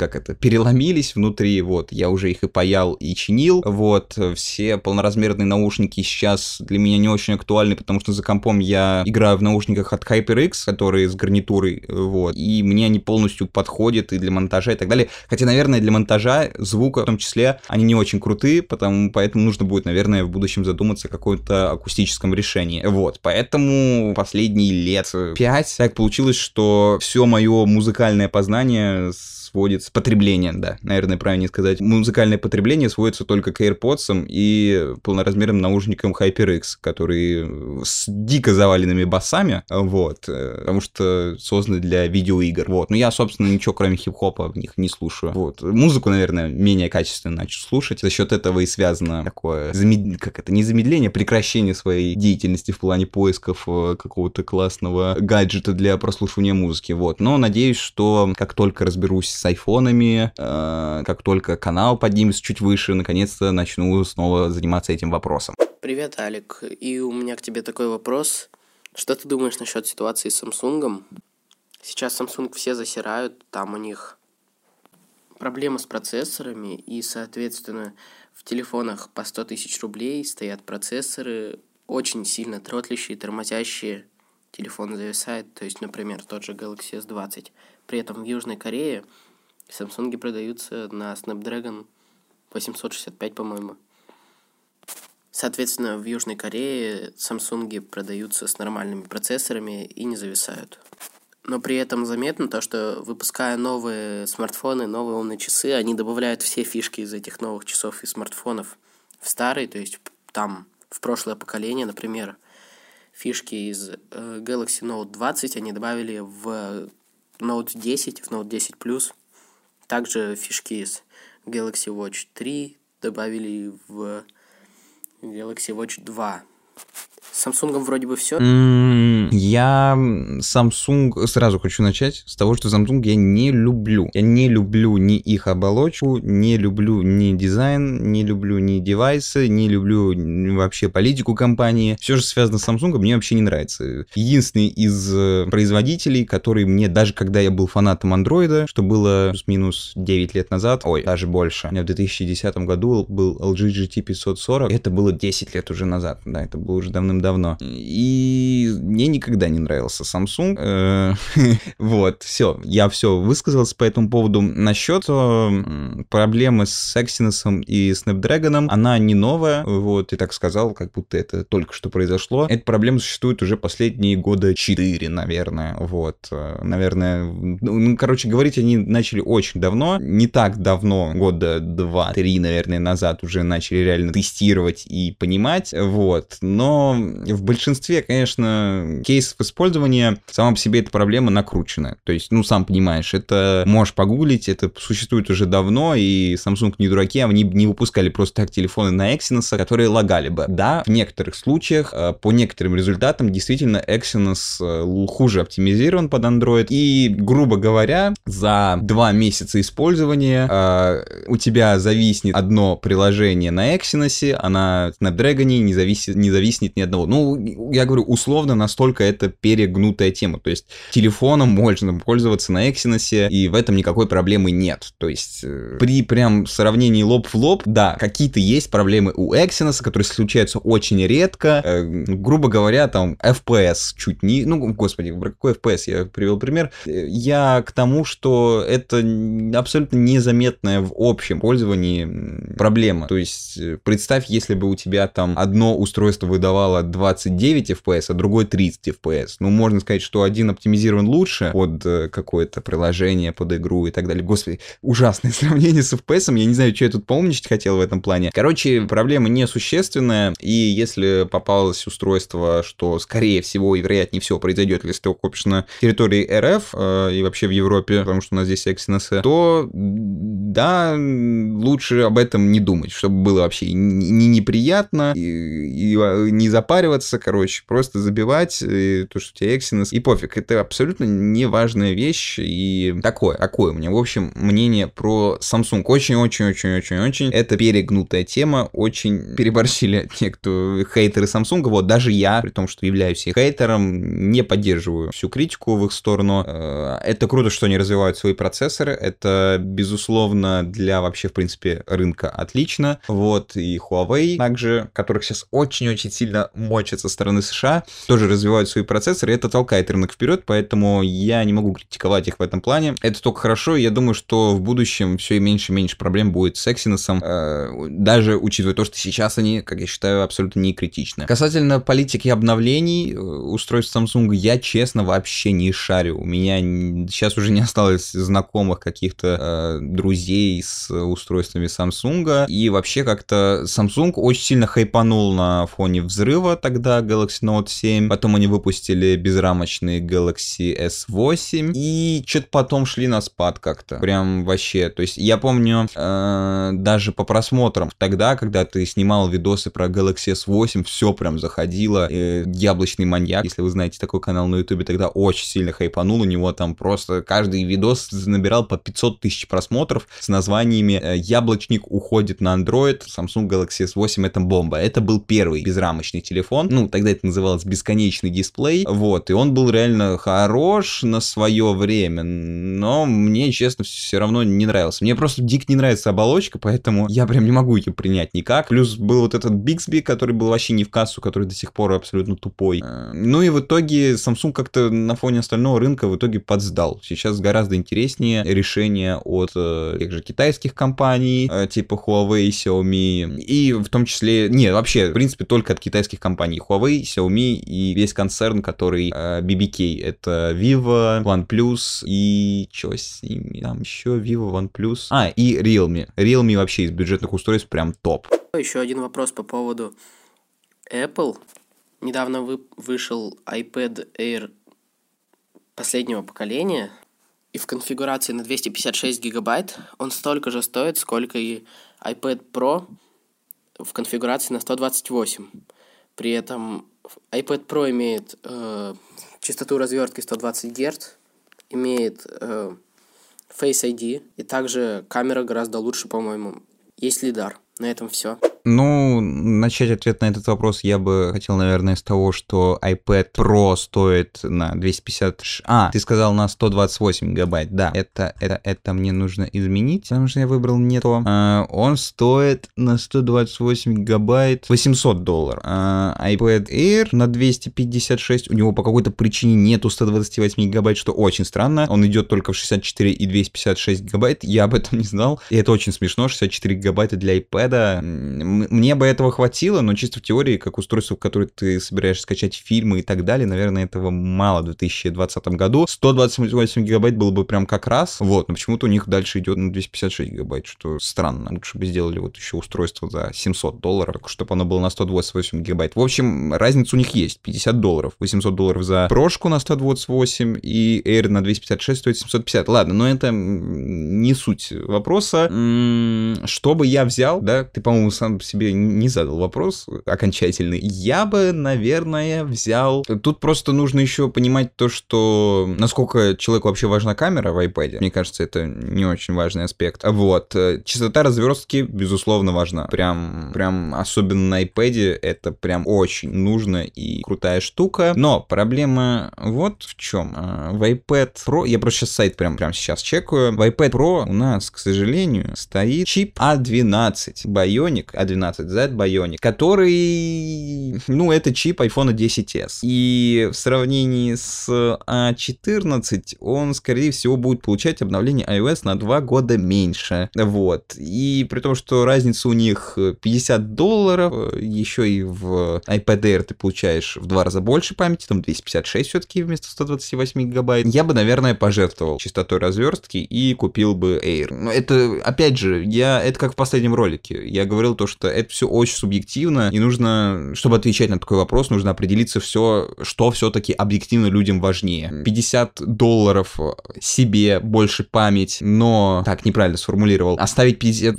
как это, переломились внутри, вот, я уже их и паял, и чинил, вот, все полноразмерные наушники сейчас для меня не очень актуальны, потому что за компом я играю в наушниках от HyperX, которые с гарнитурой, вот, и мне они полностью подходят и для монтажа и так далее, хотя, наверное, для монтажа звука в том числе они не очень крутые, потому, поэтому нужно будет, наверное, в будущем задуматься о каком-то акустическом решении, вот, поэтому последние лет пять так получилось, что все мое музыкальное познание сводится, потребление, да, наверное, правильнее сказать, музыкальное потребление сводится только к AirPods и полноразмерным наушникам HyperX, которые с дико заваленными басами, вот, э, потому что созданы для видеоигр, вот. Но я, собственно, ничего кроме хип-хопа в них не слушаю, вот. Музыку, наверное, менее качественно начал слушать, за счет этого и связано такое, замед... как это, не замедление, а прекращение своей деятельности в плане поисков э, какого-то классного гаджета для прослушивания музыки, вот. Но надеюсь, что как только разберусь с айфонами, э, как только канал поднимется чуть выше, наконец-то начну снова заниматься этим вопросом. Привет, Алик. И у меня к тебе такой вопрос. Что ты думаешь насчет ситуации с Samsung? Сейчас Samsung все засирают, там у них проблемы с процессорами, и, соответственно, в телефонах по 100 тысяч рублей стоят процессоры, очень сильно тротлищие, тормозящие, телефон зависает, то есть, например, тот же Galaxy S20. При этом в Южной Корее Samsung продаются на Snapdragon 865, по-моему. Соответственно, в Южной Корее Samsung продаются с нормальными процессорами и не зависают. Но при этом заметно то, что выпуская новые смартфоны, новые умные часы, они добавляют все фишки из этих новых часов и смартфонов в старые, то есть там в прошлое поколение, например, фишки из э, Galaxy Note 20 они добавили в Note 10, в Note 10 Plus. Также фишки из Galaxy Watch 3 добавили в Galaxy Watch 2. С Samsung вроде бы все. Я Samsung сразу хочу начать с того, что Samsung я не люблю. Я не люблю ни их оболочку, не люблю ни дизайн, не люблю ни девайсы, не люблю вообще политику компании. Все, что связано с Samsung, мне вообще не нравится. Единственный из э, производителей, который мне, даже когда я был фанатом андроида, что было плюс-минус 9 лет назад, ой, даже больше, у меня в 2010 году был LG GT 540, это было 10 лет уже назад, да, это было уже давным-давно. И мне никогда не нравился Samsung. Э, вот, все, я все высказался по этому поводу. Насчет проблемы с Exynos и Snapdragon, она не новая, вот, и так сказал, как будто это только что произошло. Эта проблема существует уже последние года 4, наверное, вот. Э, наверное, ну, короче, говорить они начали очень давно, не так давно, года 2-3, наверное, назад уже начали реально тестировать и понимать, вот. Но в большинстве, конечно, кейсов использования сама по себе эта проблема накручена. То есть, ну, сам понимаешь, это можешь погуглить, это существует уже давно, и Samsung не дураки, они не выпускали просто так телефоны на Exynos, которые лагали бы. Да, в некоторых случаях, э, по некоторым результатам, действительно, Exynos э, хуже оптимизирован под Android, и, грубо говоря, за два месяца использования э, у тебя зависнет одно приложение на Exynos, а на Snapdragon не, зависит, не зависнет ни одного одного. Ну, я говорю, условно, настолько это перегнутая тема. То есть телефоном можно пользоваться на Exynos, и в этом никакой проблемы нет. То есть э, при прям сравнении лоб в лоб, да, какие-то есть проблемы у Exynos, которые случаются очень редко. Э, грубо говоря, там FPS чуть не... Ну, господи, какой FPS я привел пример. Э, я к тому, что это абсолютно незаметная в общем пользовании проблема. То есть э, представь, если бы у тебя там одно устройство выдавало 29 FPS, а другое 30 FPS. Ну, можно сказать, что один оптимизирован лучше под э, какое-то приложение, под игру и так далее. Господи, ужасное сравнение с FPS. Я не знаю, что я тут поумничать хотел в этом плане. Короче, проблема несущественная, и если попалось устройство, что, скорее всего, и вероятнее всего произойдет, если ты купишь на территории РФ э, и вообще в Европе, потому что у нас здесь Exynos, то да, лучше об этом не думать, чтобы было вообще не неприятно и, и а, не запариваться, короче, просто забивать и, э, то, что у тебя Exynos, и пофиг, это абсолютно неважная вещь, и такое, такое у меня, в общем, мнение про Samsung. Очень-очень-очень-очень-очень, это перегнутая тема, очень переборщили те, кто хейтеры Samsung, вот даже я, при том, что являюсь их хейтером, не поддерживаю всю критику в их сторону, э, это круто, что они развивают свои процессоры, это, безусловно, для вообще, в принципе, рынка отлично, вот, и Huawei также, которых сейчас очень-очень сильно мочат со стороны США, тоже развивают свои процессоры, и это толкает рынок вперед, поэтому я не могу критиковать их в этом плане. Это только хорошо, и я думаю, что в будущем все и меньше и меньше проблем будет с Exynos, э, даже учитывая то, что сейчас они, как я считаю, абсолютно не критичны. Касательно политики обновлений э, устройств Samsung, я, честно, вообще не шарю. У меня сейчас уже не осталось знакомых каких-то э, друзей с устройствами Samsung, и вообще как-то Samsung очень сильно хайпанул на фоне взрыва тогда Galaxy Note 7, потом они выпустили безрамочный Galaxy S8, и что-то потом шли на спад как-то, прям вообще, то есть я помню э, даже по просмотрам тогда, когда ты снимал видосы про Galaxy S8, все прям заходило, э, яблочный маньяк, если вы знаете такой канал на ютубе, тогда очень сильно хайпанул, у него там просто каждый видос набирал по 500 тысяч просмотров с названиями э, «Яблочник уходит на Android», Samsung Galaxy S8 это бомба. Это был первый безрамочный телефон, ну, тогда это называлось бесконечный дисплей, вот, и он был реально хорош на свое время, но мне, честно, все равно не нравился. Мне просто дико не нравится оболочка, поэтому я прям не могу ее принять никак. Плюс был вот этот Bixby, который был вообще не в кассу, который до сих пор абсолютно тупой. Э, ну и в итоге Samsung как-то на фоне остального рынка в итоге подсдал. Сейчас гораздо интереснее решения от э, тех же китайских компаний, э, типа Huawei, Xiaomi, и в том числе, не, вообще, в принципе, только от китайских компаний. Huawei, Xiaomi и весь концерн, который э, BBK. Это Vivo, OnePlus и что с ними там еще? Vivo, OnePlus. А, и Realme. Realme вообще из бюджетных устройств прям топ. Еще один вопрос по поводу Apple. Недавно вы, вышел iPad Air последнего поколения, и в конфигурации на 256 гигабайт он столько же стоит, сколько и iPad Pro в конфигурации на 128. При этом iPad Pro имеет э, частоту развертки 120 Гц, имеет э, Face ID, и также камера гораздо лучше, по-моему. Есть лидар. На этом все. Ну, начать ответ на этот вопрос я бы хотел, наверное, с того, что iPad Pro стоит на 250... А, ты сказал на 128 гигабайт. Да, это, это, это мне нужно изменить, потому что я выбрал не то. А, он стоит на 128 гигабайт 800 долларов. А, iPad Air на 256, у него по какой-то причине нету 128 гигабайт, что очень странно. Он идет только в 64 и 256 гигабайт. Я об этом не знал. И это очень смешно. 64 гигабайта для iPad мне бы этого хватило, но чисто в теории, как устройство, в которое ты собираешься скачать фильмы и так далее, наверное, этого мало в 2020 году. 128 гигабайт было бы прям как раз, вот, но почему-то у них дальше идет на 256 гигабайт, что странно. Лучше бы сделали вот еще устройство за 700 долларов, чтобы оно было на 128 гигабайт. В общем, разница у них есть, 50 долларов. 800 долларов за прошку на 128 и Air на 256 стоит 750. Ладно, но это не суть вопроса. Что бы я взял, да, ты, по-моему, сам себе не задал вопрос окончательный. Я бы, наверное, взял... Тут просто нужно еще понимать то, что насколько человеку вообще важна камера в iPad. Мне кажется, это не очень важный аспект. Вот. Частота разверстки, безусловно, важна. Прям, прям особенно на iPad это прям очень нужно и крутая штука. Но проблема вот в чем. А, в iPad Pro, я просто сейчас сайт прям, прям сейчас чекаю, в iPad Pro у нас, к сожалению, стоит чип A12 Bionic, A12Z Bionic, который, ну, это чип iPhone 10s. И в сравнении с A14 он, скорее всего, будет получать обновление iOS на 2 года меньше. Вот. И при том, что разница у них 50 долларов, еще и в iPad Air ты получаешь в два раза больше памяти, там 256 все-таки вместо 128 гигабайт. Я бы, наверное, пожертвовал частотой разверстки и купил бы Air. Но это, опять же, я, это как в последнем ролике. Я говорил то, что это все очень субъективно, и нужно, чтобы отвечать на такой вопрос, нужно определиться все, что все-таки объективно людям важнее. 50 долларов себе больше память, но... Так, неправильно сформулировал. Оставить 50...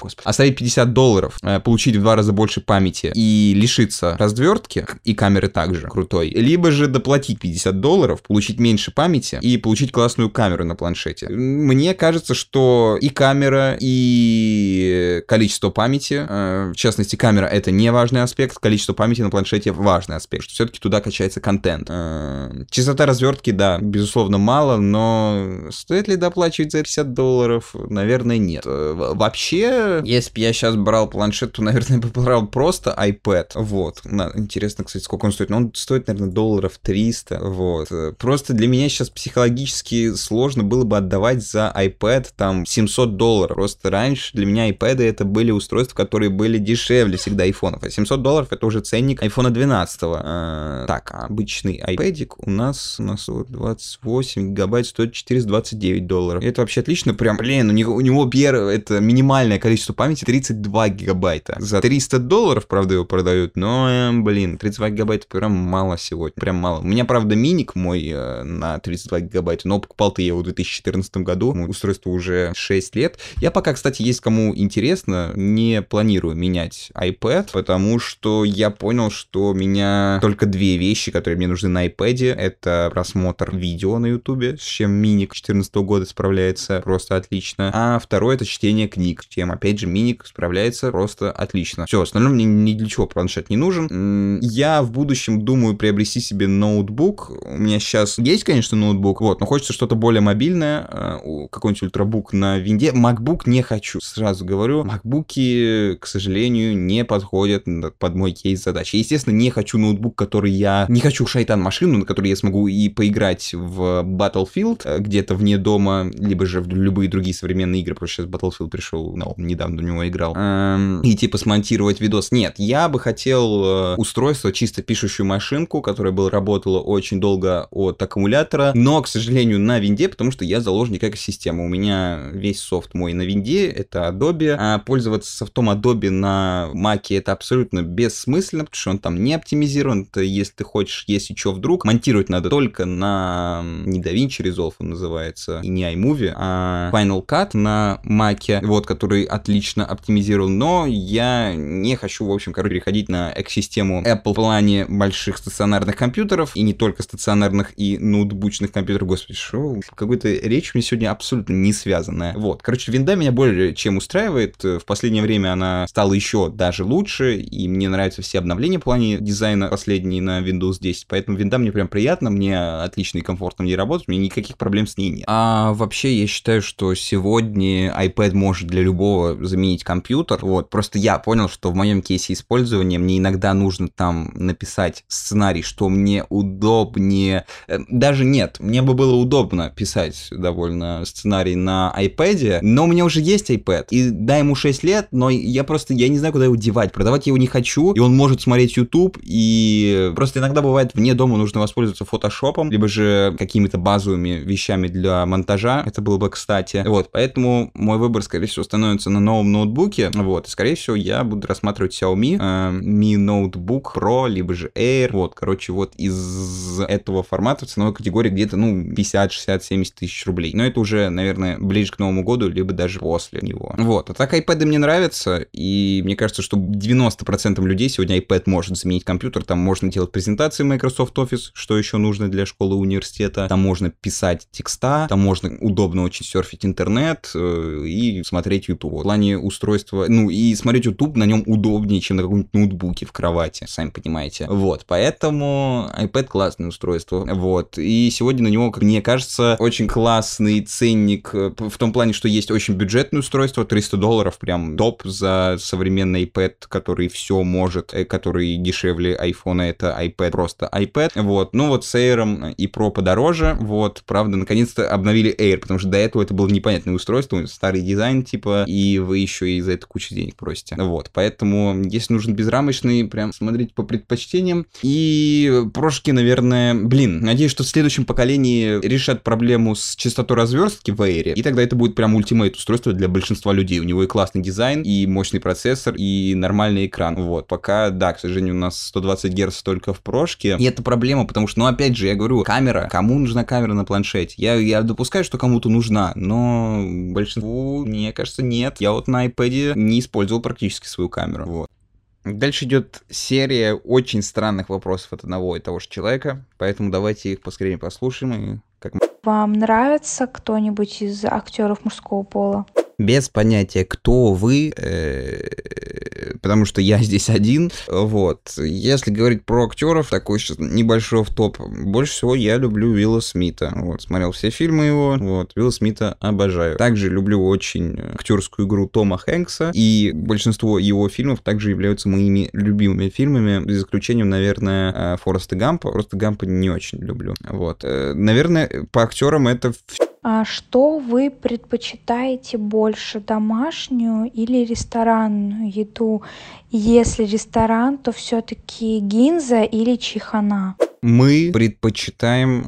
Господи. Оставить 50 долларов, э, получить в два раза больше памяти и лишиться развертки и камеры также крутой. Либо же доплатить 50 долларов, получить меньше памяти и получить классную камеру на планшете. Мне кажется, что и камера, и количество памяти, э, в частности, камера это не важный аспект, количество памяти на планшете важный аспект, что все-таки туда качается контент. Э, частота развертки, да, безусловно, мало, но стоит ли доплачивать за 50 долларов? Наверное, нет. Э, вообще, если бы я сейчас брал планшет, то, наверное, бы брал просто iPad. Вот. Интересно, кстати, сколько он стоит. Но он стоит, наверное, долларов 300. Вот. Просто для меня сейчас психологически сложно было бы отдавать за iPad там 700 долларов. Просто раньше для меня iPad это были устройства, которые были дешевле всегда айфонов. А 700 долларов это уже ценник iPhone 12. А, так, обычный iPad у нас, у нас 28 гигабайт стоит 429 долларов. Это вообще отлично. Прям, блин, у него, у него первое, это минимальное количество памяти 32 гигабайта. За 300 долларов, правда, его продают, но, э, блин, 32 гигабайта прям мало сегодня. Прям мало. У меня, правда, миник мой э, на 32 гигабайта, но покупал-то я его в 2014 году. Устройство уже 6 лет. Я пока, кстати, есть кому интересно, не планирую менять iPad, потому что я понял, что у меня только две вещи, которые мне нужны на iPad. Это просмотр видео на YouTube, с чем миник 2014 года справляется просто отлично. А второе это чтение книг, с чем, опять же, миник справляется просто отлично. Все, остальное мне ни для чего планшет не нужен. Я в будущем думаю приобрести себе ноутбук. У меня сейчас есть, конечно, ноутбук, вот, но хочется что-то более мобильное, э, какой-нибудь ультрабук на винде. MacBook не хочу, сразу говорю. К сожалению, не подходят под мой кейс задач. естественно, не хочу ноутбук, который я... Не хочу шайтан-машину, на которой я смогу и поиграть в Battlefield э, где-то вне дома, либо же в любые другие современные игры, потому что сейчас Battlefield пришел, ну, недавно в него играл. Эм, и типа смонтировать видос. Нет, я бы хотел э, устройство, чисто пишущую машинку, которая бы работала очень долго от аккумулятора, но, к сожалению, на винде, потому что я заложник экосистемы. У меня весь софт мой на винде, это Adobe, а пользоваться софтом Adobe на Mac это абсолютно бессмысленно, потому что он там не оптимизирован, это если ты хочешь, если что вдруг, монтировать надо только на не DaVinci Resolve он называется, и не iMovie, а Final Cut на Mac, вот, который отлично оптимизирован, но я не хочу, в общем, короче, переходить на экосистему Apple в плане больших стационарных компьютеров, и не только стационарных и ноутбучных компьютеров, господи, что, какой-то речь мне сегодня абсолютно не связанная. Вот, короче, винда меня более чем устраивает, в последнее время она стала еще даже лучше, и мне нравятся все обновления в плане дизайна последние на Windows 10, поэтому винда мне прям приятно, мне отлично и комфортно в ней работать, меня никаких проблем с ней нет. А вообще я считаю, что сегодня iPad может для любого заменить компьютер, вот, просто я понял, что в моем кейсе использования мне иногда нужно там написать сценарий, что мне удобнее, э, даже нет, мне бы было удобно писать довольно сценарий на iPad, но у меня уже есть iPad, и да, ему 6 лет, но я просто, я не знаю, куда его девать, продавать я его не хочу, и он может смотреть YouTube, и просто иногда бывает вне дома нужно воспользоваться фотошопом, либо же какими-то базовыми вещами для монтажа, это было бы кстати, вот, поэтому мой выбор, скорее всего, становится на новом ноутбуке, вот, и, скорее всего, я буду рассматривать Xiaomi э, Mi Notebook Pro, либо же Air, вот, короче, вот из этого формата в ценовой категории где-то, ну, 50, 60, 70 тысяч рублей, но это уже, наверное, ближе к Новому году, либо даже после него, вот, а так iPad мне нравятся, устройство, и мне кажется, что 90% людей сегодня iPad может заменить компьютер, там можно делать презентации Microsoft Office, что еще нужно для школы университета, там можно писать текста, там можно удобно очень серфить интернет э, и смотреть YouTube. В плане устройства, ну и смотреть YouTube на нем удобнее, чем на каком-нибудь ноутбуке в кровати, сами понимаете. Вот, поэтому iPad классное устройство, вот, и сегодня на него, как мне кажется, очень классный ценник э, в том плане, что есть очень бюджетное устройство, 300 долларов, прям топ за современный iPad, который все может, э, который дешевле iPhone, это iPad, просто iPad, вот. Ну вот с Air и Pro подороже, вот, правда, наконец-то обновили Air, потому что до этого это было непонятное устройство, старый дизайн, типа, и вы еще и за это кучу денег просите. Вот, поэтому, если нужен безрамочный, прям смотрите по предпочтениям. И прошки, наверное, блин, надеюсь, что в следующем поколении решат проблему с частотой разверстки в Air, и тогда это будет прям ультимейт устройство для большинства людей. У него и классный дизайн, и мощный процессор, и нормальный экран. Вот, пока, да, к сожалению, у нас 120 Гц только в прошке. И это проблема, потому что, ну, опять же, я говорю, камера. Кому нужна камера на планшете? Я, я допускаю, что кому-то нужна, но большинству, мне кажется, нет. Я вот на iPad не использовал практически свою камеру. Вот. Дальше идет серия очень странных вопросов от одного и того же человека, поэтому давайте их поскорее послушаем и как Вам нравится кто-нибудь из актеров мужского пола? Без понятия, кто вы, э, потому что я здесь один. Вот. Если говорить про актеров, такой сейчас небольшой в топ. Больше всего я люблю Уилла Смита. Вот, смотрел все фильмы его. Вот, Уилла Смита обожаю. Также люблю очень актерскую игру Тома Хэнкса. И большинство его фильмов также являются моими любимыми фильмами, за исключением, наверное, э, Фореста Гампа. Фореста Гампа не очень люблю. Вот. Э, наверное, по актерам это а что вы предпочитаете больше, домашнюю или ресторанную еду? Если ресторан, то все-таки гинза или чихана? Мы предпочитаем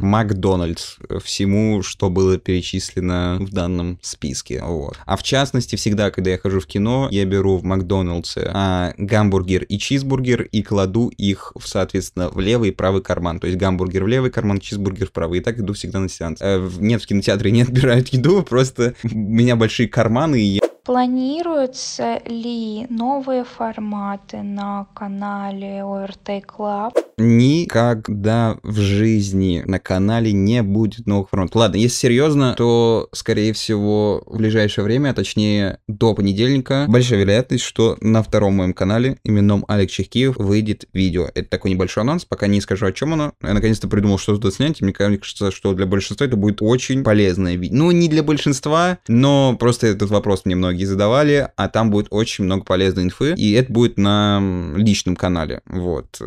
Макдональдс всему, что было перечислено в данном списке. Вот. А в частности, всегда, когда я хожу в кино, я беру в Макдональдсе а, гамбургер и чизбургер и кладу их, соответственно, в левый и правый карман. То есть гамбургер в левый карман, чизбургер в правый. И так иду всегда на сеанс. Э, нет, в кинотеатре не отбирают еду, просто у меня большие карманы, и я Планируются ли новые форматы на канале ORT Club? Никогда в жизни на канале не будет новых форматов. Ладно, если серьезно, то, скорее всего, в ближайшее время, а точнее до понедельника, большая вероятность, что на втором моем канале, именном Алекс Чехкиев, выйдет видео. Это такой небольшой анонс, пока не скажу, о чем оно. Я наконец-то придумал, что туда снять, и мне кажется, что для большинства это будет очень полезное видео. Ну, не для большинства, но просто этот вопрос мне многие многие задавали, а там будет очень много полезной инфы, и это будет на личном канале, вот.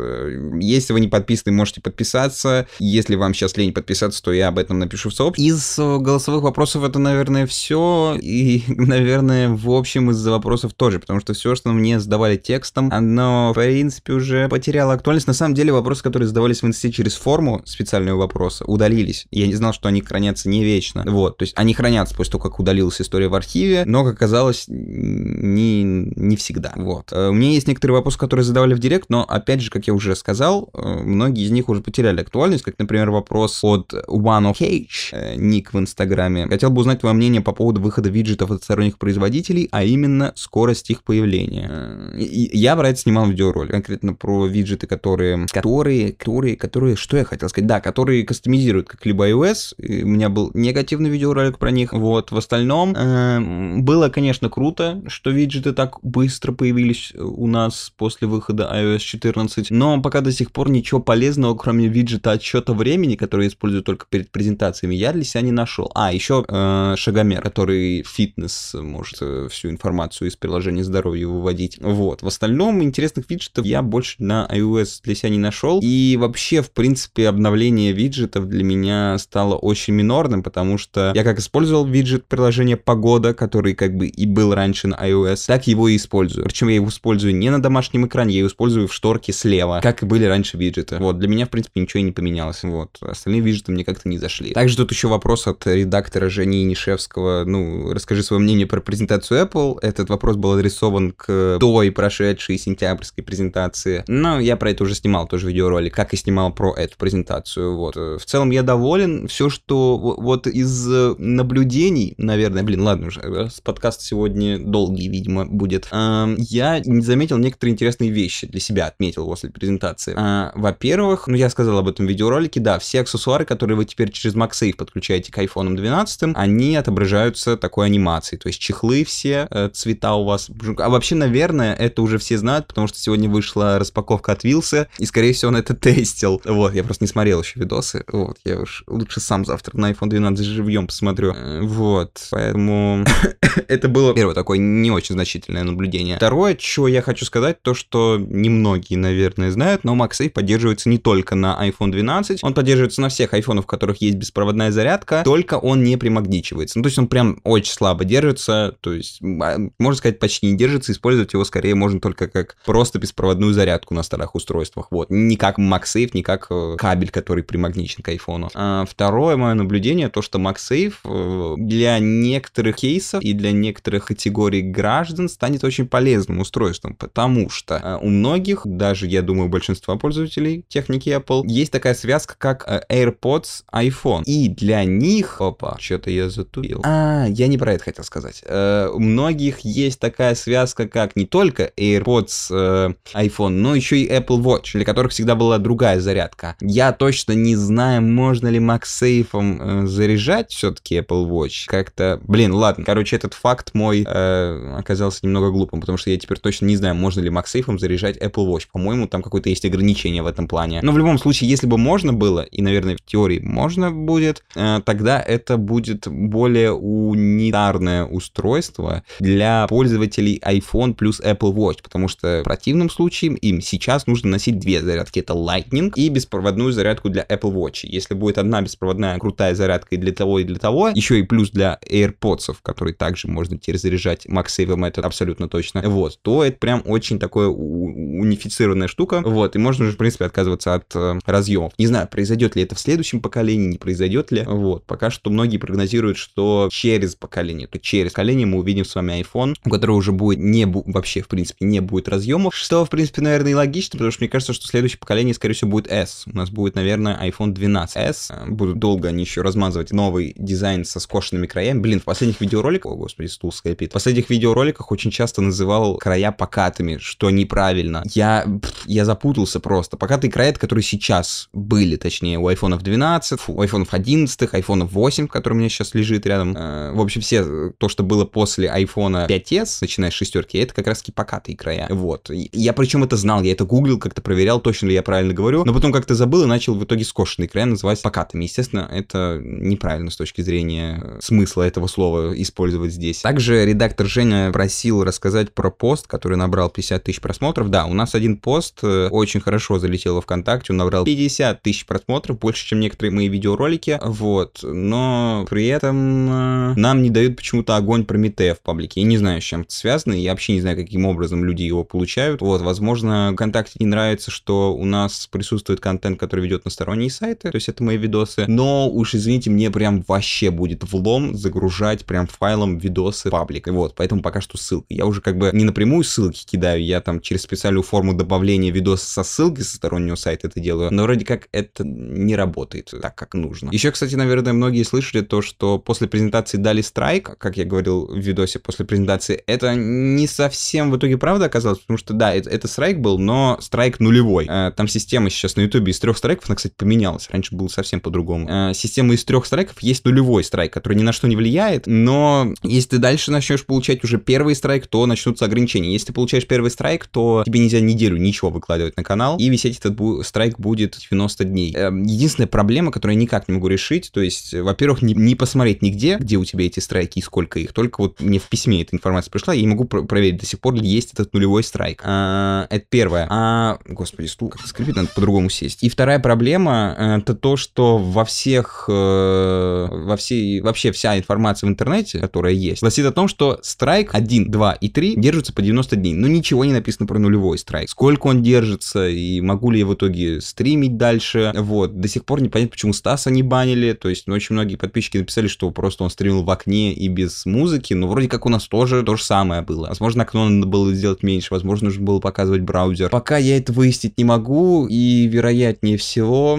Если вы не подписаны, можете подписаться, если вам сейчас лень подписаться, то я об этом напишу в сообществе. Из э, голосовых вопросов это, наверное, все, и, наверное, в общем из-за вопросов тоже, потому что все, что мне задавали текстом, оно, в принципе, уже потеряло актуальность. На самом деле, вопросы, которые задавались в инсте через форму специального вопроса, удалились. Я не знал, что они хранятся не вечно. Вот, то есть они хранятся после того, как удалилась история в архиве, но, как оказалось, оказалось не, не всегда. Вот. Э, у меня есть некоторые вопросы, которые задавали в директ, но, опять же, как я уже сказал, э, многие из них уже потеряли актуальность, как, например, вопрос от One of H, э, ник в Инстаграме. Хотел бы узнать твое мнение по поводу выхода виджетов от сторонних производителей, а именно скорость их появления. Я про это снимал видеоролик, конкретно про виджеты, которые, которые, которые, которые, что я хотел сказать, да, которые кастомизируют как-либо iOS, у меня был негативный видеоролик про них, вот, в остальном э, было, конечно, конечно, круто, что виджеты так быстро появились у нас после выхода iOS 14, но пока до сих пор ничего полезного, кроме виджета отсчета времени, который я использую только перед презентациями, я для себя не нашел. А, еще э, шагомер, который фитнес может э, всю информацию из приложения здоровья выводить. Вот. В остальном интересных виджетов я больше на iOS для себя не нашел. И вообще, в принципе, обновление виджетов для меня стало очень минорным, потому что я как использовал виджет приложения погода, который как бы и был раньше на iOS, так его и использую. Причем я его использую не на домашнем экране, я его использую в шторке слева, как и были раньше виджеты. Вот, для меня, в принципе, ничего и не поменялось. Вот, остальные виджеты мне как-то не зашли. Также тут еще вопрос от редактора Жени Нишевского. Ну, расскажи свое мнение про презентацию Apple. Этот вопрос был адресован к той прошедшей сентябрьской презентации. Но я про это уже снимал тоже видеоролик, как и снимал про эту презентацию. Вот. В целом я доволен. Все, что вот из наблюдений, наверное, блин, ладно уже, подкаст сегодня долгий, видимо, будет. А, я заметил некоторые интересные вещи для себя, отметил после презентации. А, во-первых, ну я сказал об этом видеоролике, да, все аксессуары, которые вы теперь через MagSafe подключаете к iPhone 12, они отображаются такой анимацией, то есть чехлы все, э, цвета у вас. А вообще, наверное, это уже все знают, потому что сегодня вышла распаковка от Вилса, и, скорее всего, он это тестил. Вот, я просто не смотрел еще видосы, вот, я уж лучше сам завтра на iPhone 12 живьем посмотрю. Э, вот, поэтому это было первое такое не очень значительное наблюдение. Второе, чего я хочу сказать, то, что немногие, наверное, знают, но MagSafe поддерживается не только на iPhone 12, он поддерживается на всех iPhone, в которых есть беспроводная зарядка, только он не примагничивается. Ну, то есть он прям очень слабо держится, то есть, а, можно сказать, почти не держится, использовать его скорее можно только как просто беспроводную зарядку на старых устройствах, вот. Не как MagSafe, не как э, кабель, который примагничен к iPhone. А второе мое наблюдение, то, что MagSafe э, для некоторых кейсов и для некоторых категорий граждан станет очень полезным устройством, потому что э, у многих, даже, я думаю, большинства пользователей техники Apple, есть такая связка, как AirPods iPhone. И для них... Опа, что-то я затупил. А, я не про это хотел сказать. У многих есть такая связка, как не только AirPods iPhone, но еще и Apple Watch, для которых всегда была другая зарядка. Я точно не знаю, можно ли MagSafe э, заряжать все-таки Apple Watch. Как-то, блин, ладно. Короче, этот факт мой э, оказался немного глупым, потому что я теперь точно не знаю, можно ли MagSafe заряжать Apple Watch. По-моему, там какое-то есть ограничение в этом плане. Но в любом случае, если бы можно было, и, наверное, в теории можно будет, э, тогда это будет более унитарное устройство для пользователей iPhone плюс Apple Watch, потому что в противном случае им сейчас нужно носить две зарядки. Это Lightning и беспроводную зарядку для Apple Watch. Если будет одна беспроводная крутая зарядка и для того, и для того, еще и плюс для AirPods, которые также можно заряжать MagSafe, это абсолютно точно, вот, то это прям очень такое унифицированная штука, вот, и можно уже, в принципе, отказываться от э, разъемов. Не знаю, произойдет ли это в следующем поколении, не произойдет ли, вот, пока что многие прогнозируют, что через поколение, то через поколение мы увидим с вами iPhone, у которого уже будет не, вообще, в принципе, не будет разъемов, что, в принципе, наверное, и логично, потому что мне кажется, что следующее поколение, скорее всего, будет S. У нас будет, наверное, iPhone 12s. Будут долго они еще размазывать новый дизайн со скошенными краями. Блин, в последних видеороликах, о господи, стул скрипит, в последних видеороликах очень часто называл края покатыми, что неправильно. Я, я запутался просто. Покатые края, которые сейчас были, точнее, у iPhone 12, у iPhone 11, iPhone 8, который у меня сейчас лежит рядом. Э, в общем, все то, что было после iPhone 5s, начиная с шестерки, это как раз-таки покатые края. Вот. Я причем это знал, я это гуглил, как-то проверял, точно ли я правильно говорю, но потом как-то забыл и начал в итоге скошенные края называть покатыми. Естественно, это неправильно с точки зрения э, смысла этого слова использовать здесь. Также редактор Женя просил рассказать про пост, который набрал 50 тысяч просмотров. Да, у нас один пост э, очень хорошо залетел во ВКонтакте, он набрал 50 тысяч просмотров, больше, чем некоторые мои видеоролики, вот, но при этом э, нам не дают почему-то огонь Прометея в паблике. Я не знаю, с чем это связано, я вообще не знаю, каким образом люди его получают. Вот, возможно, ВКонтакте не нравится, что у нас присутствует контент, который ведет на сторонние сайты, то есть это мои видосы, но уж извините, мне прям вообще будет влом загружать прям файлом видосы паблик. Вот, поэтому пока что ссылка. Я уже как бы не напрямую ссылки кидаю, я там через специальную форму добавления видоса со ссылкой со стороннего сайта это делаю, но вроде как это не работает так, как нужно. Еще, кстати, наверное, многие слышали то, что после презентации дали страйк, как я говорил в видосе после презентации, это не совсем в итоге правда оказалось, потому что, да, это, это страйк был, но страйк нулевой. Э, там система сейчас на ютубе из трех страйков, она, кстати, поменялась. Раньше было совсем по-другому. Э, система из трех страйков есть нулевой страйк, который ни на что не влияет, но если ты дальше начнешь получать уже первый страйк, то начнутся ограничения. Если ты получаешь первый страйк, то тебе нельзя неделю ничего выкладывать на канал, и висеть этот бу- страйк будет 90 дней. Э, единственная проблема, которую я никак не могу решить, то есть, во-первых, не, не посмотреть нигде, где у тебя эти страйки и сколько их, только вот мне в письме эта информация пришла, я не могу про- проверить до сих пор есть этот нулевой страйк. А, это первое. А, господи, стул как-то скрипит, надо по-другому сесть. И вторая проблема э, это то, что во всех, э, во всей, вообще вся информация в интернете, которая есть, гласит о том, что страйк 1, 2 и 3 держатся по 90 дней. Но ничего не написано про нулевой страйк. Сколько он держится и могу ли я в итоге стримить дальше. Вот. До сих пор непонятно, почему Стаса не банили. То есть, ну, очень многие подписчики написали, что просто он стримил в окне и без музыки. Но вроде как у нас тоже то же самое было. Возможно, окно надо было сделать меньше. Возможно, нужно было показывать браузер. Пока я это выяснить не могу. И вероятнее всего,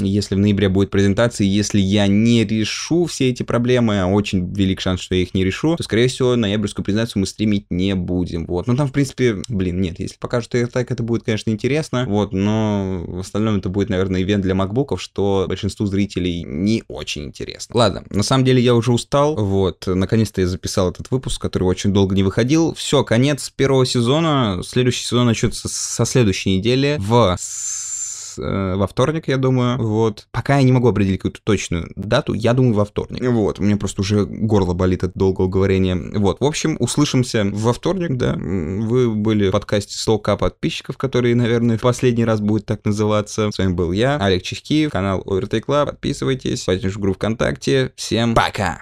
если в ноябре будет презентация, если я не решу все эти проблемы, очень велик шанс, что я их не решу, решу, то, скорее всего, ноябрьскую презентацию мы стримить не будем. Вот. Ну, там, в принципе, блин, нет, если покажут ее так, это будет, конечно, интересно. Вот, но в остальном это будет, наверное, ивент для макбуков, что большинству зрителей не очень интересно. Ладно, на самом деле я уже устал. Вот, наконец-то я записал этот выпуск, который очень долго не выходил. Все, конец первого сезона. Следующий сезон начнется со следующей недели в э, во вторник, я думаю. Вот. Пока я не могу определить какую-то точную дату, я думаю, во вторник. Вот. У меня просто уже горло болит от долгого говорения. Вот. В общем, услышимся во вторник, да. Вы были в подкасте 100к подписчиков, который, наверное, в последний раз будет так называться. С вами был я, Олег Чехкиев, канал Overtake Club. Подписывайтесь, в группу ВКонтакте. Всем пока!